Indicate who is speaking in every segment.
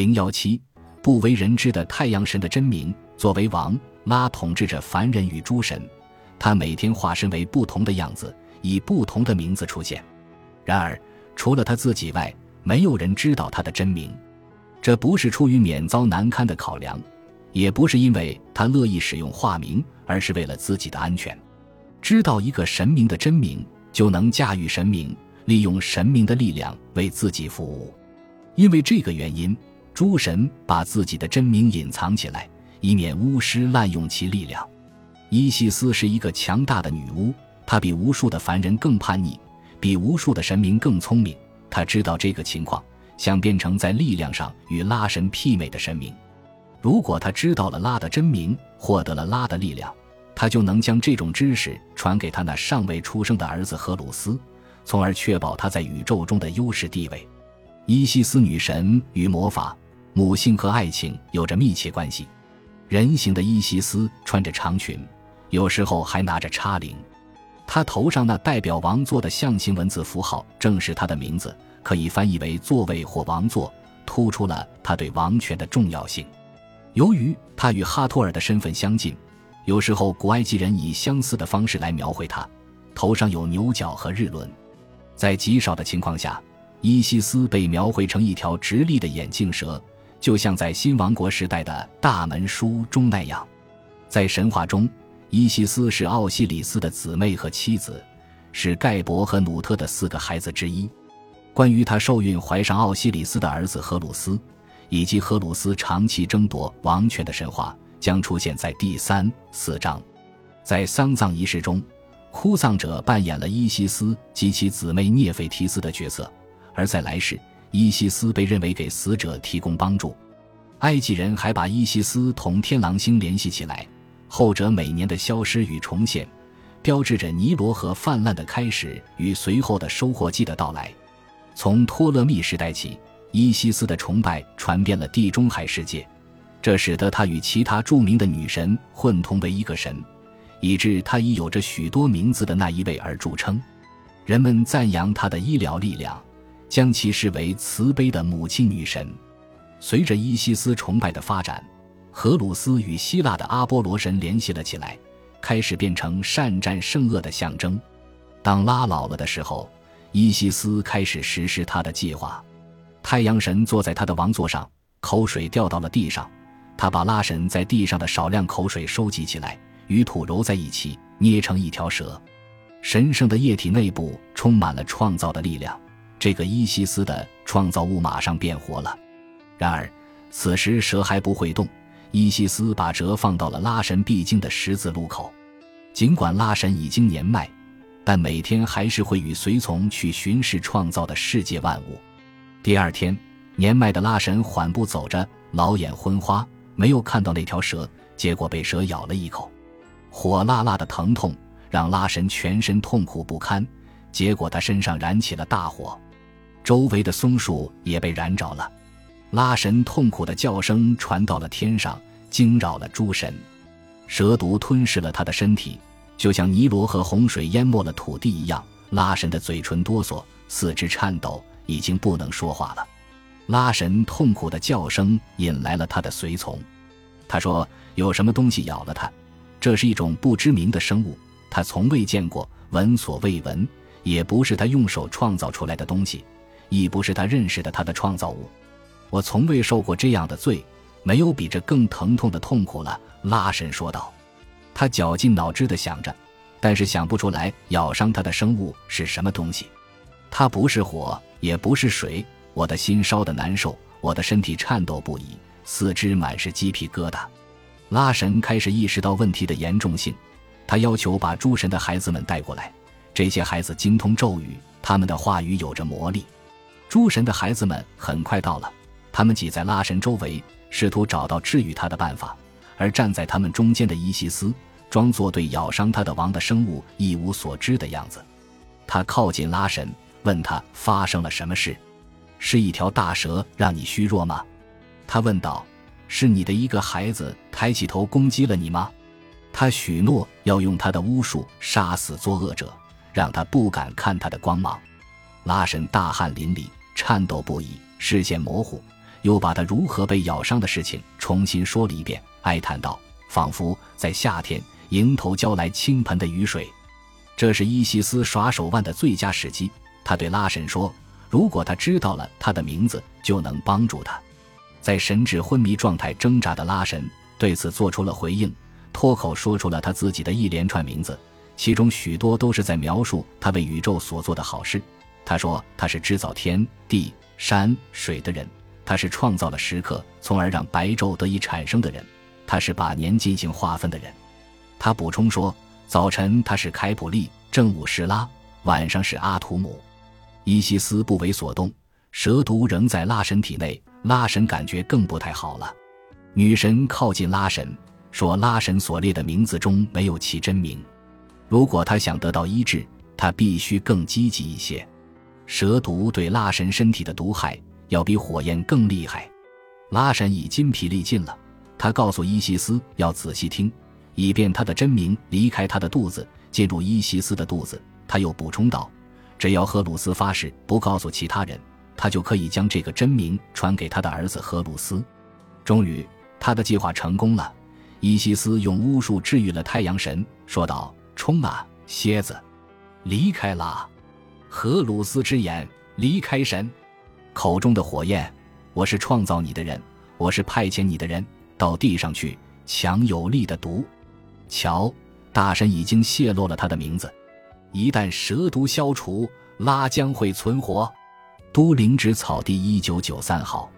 Speaker 1: 零幺七，不为人知的太阳神的真名。作为王，拉统治着凡人与诸神，他每天化身为不同的样子，以不同的名字出现。然而，除了他自己外，没有人知道他的真名。这不是出于免遭难堪的考量，也不是因为他乐意使用化名，而是为了自己的安全。知道一个神明的真名，就能驾驭神明，利用神明的力量为自己服务。因为这个原因。诸神把自己的真名隐藏起来，以免巫师滥用其力量。伊西斯是一个强大的女巫，她比无数的凡人更叛逆，比无数的神明更聪明。她知道这个情况，想变成在力量上与拉神媲美的神明。如果他知道了拉的真名，获得了拉的力量，他就能将这种知识传给他那尚未出生的儿子荷鲁斯，从而确保他在宇宙中的优势地位。伊西斯女神与魔法、母性和爱情有着密切关系。人形的伊西斯穿着长裙，有时候还拿着叉铃。她头上那代表王座的象形文字符号，正是她的名字，可以翻译为座位或王座，突出了她对王权的重要性。由于她与哈托尔的身份相近，有时候古埃及人以相似的方式来描绘她：头上有牛角和日轮。在极少的情况下。伊西斯被描绘成一条直立的眼镜蛇，就像在新王国时代的大门书中那样。在神话中，伊西斯是奥西里斯的姊妹和妻子，是盖博和努特的四个孩子之一。关于他受孕怀上奥西里斯的儿子荷鲁斯，以及荷鲁斯长期争夺王权的神话，将出现在第三、四章。在丧葬仪式中，哭丧者扮演了伊西斯及其姊妹涅斐提斯的角色。而在来世，伊西斯被认为给死者提供帮助。埃及人还把伊西斯同天狼星联系起来，后者每年的消失与重现，标志着尼罗河泛滥的开始与随后的收获季的到来。从托勒密时代起，伊西斯的崇拜传遍了地中海世界，这使得他与其他著名的女神混同为一个神，以致他以有着许多名字的那一位而著称。人们赞扬他的医疗力量。将其视为慈悲的母亲女神。随着伊西斯崇拜的发展，荷鲁斯与希腊的阿波罗神联系了起来，开始变成善战胜恶的象征。当拉老了的时候，伊西斯开始实施他的计划。太阳神坐在他的王座上，口水掉到了地上，他把拉神在地上的少量口水收集起来，与土揉在一起，捏成一条蛇。神圣的液体内部充满了创造的力量。这个伊西斯的创造物马上变活了，然而此时蛇还不会动。伊西斯把蛇放到了拉神必经的十字路口，尽管拉神已经年迈，但每天还是会与随从去巡视创造的世界万物。第二天，年迈的拉神缓步走着，老眼昏花，没有看到那条蛇，结果被蛇咬了一口，火辣辣的疼痛让拉神全身痛苦不堪，结果他身上燃起了大火。周围的松树也被燃着了，拉神痛苦的叫声传到了天上，惊扰了诸神。蛇毒吞噬了他的身体，就像尼罗河洪水淹没了土地一样。拉神的嘴唇哆嗦，四肢颤抖，已经不能说话了。拉神痛苦的叫声引来了他的随从。他说：“有什么东西咬了他？这是一种不知名的生物，他从未见过，闻所未闻，也不是他用手创造出来的东西。”亦不是他认识的他的创造物，我从未受过这样的罪，没有比这更疼痛的痛苦了。”拉神说道。他绞尽脑汁地想着，但是想不出来咬伤他的生物是什么东西。它不是火，也不是水。我的心烧得难受，我的身体颤抖不已，四肢满是鸡皮疙瘩。拉神开始意识到问题的严重性，他要求把诸神的孩子们带过来。这些孩子精通咒语，他们的话语有着魔力。诸神的孩子们很快到了，他们挤在拉神周围，试图找到治愈他的办法。而站在他们中间的伊西斯，装作对咬伤他的王的生物一无所知的样子。他靠近拉神，问他发生了什么事：“是一条大蛇让你虚弱吗？”他问道：“是你的一个孩子抬起头攻击了你吗？”他许诺要用他的巫术杀死作恶者，让他不敢看他的光芒。拉神大汗淋漓。颤抖不已，视线模糊，又把他如何被咬伤的事情重新说了一遍，哀叹道：“仿佛在夏天迎头浇来倾盆的雨水。”这是伊西斯耍手腕的最佳时机。他对拉神说：“如果他知道了他的名字，就能帮助他。”在神志昏迷状态挣扎的拉神对此做出了回应，脱口说出了他自己的一连串名字，其中许多都是在描述他为宇宙所做的好事。他说：“他是制造天地山水的人。”他是创造了时刻，从而让白昼得以产生的人；他是把年进行划分的人。他补充说：早晨他是凯普利，正午是拉，晚上是阿图姆。伊西斯不为所动，蛇毒仍在拉神体内，拉神感觉更不太好了。女神靠近拉神，说：拉神所列的名字中没有其真名。如果他想得到医治，他必须更积极一些。蛇毒对拉神身体的毒害。要比火焰更厉害，拉神已筋疲力尽了。他告诉伊西斯要仔细听，以便他的真名离开他的肚子，进入伊西斯的肚子。他又补充道：“只要赫鲁斯发誓不告诉其他人，他就可以将这个真名传给他的儿子赫鲁斯。”终于，他的计划成功了。伊西斯用巫术治愈了太阳神，说道：“冲啊，蝎子，离开了！”荷鲁斯之眼离开神。口中的火焰，我是创造你的人，我是派遣你的人，到地上去强有力的毒。瞧，大神已经泄露了他的名字。一旦蛇毒消除，拉将会存活。都灵芝草地一九九三号，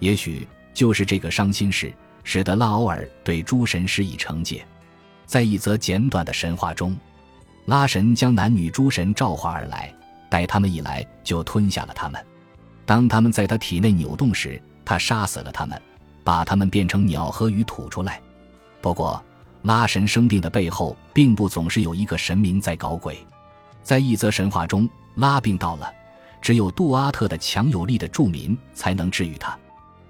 Speaker 1: 也许就是这个伤心事，使得拉欧尔对诸神施以惩戒。在一则简短的神话中，拉神将男女诸神召唤而来，待他们一来，就吞下了他们。当他们在他体内扭动时，他杀死了他们，把他们变成鸟和鱼吐出来。不过，拉神生病的背后，并不总是有一个神明在搞鬼。在一则神话中，拉病到了，只有杜阿特的强有力的住民才能治愈他。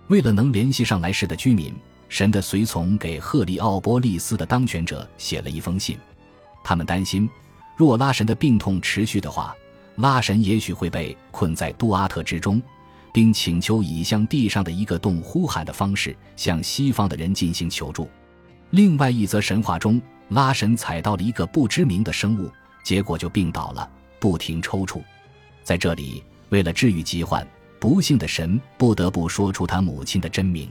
Speaker 1: 为了能联系上来世的居民，神的随从给赫利奥波利斯的当权者写了一封信。他们担心，若拉神的病痛持续的话。拉神也许会被困在杜阿特之中，并请求以向地上的一个洞呼喊的方式向西方的人进行求助。另外一则神话中，拉神踩到了一个不知名的生物，结果就病倒了，不停抽搐。在这里，为了治愈疾患，不幸的神不得不说出他母亲的真名。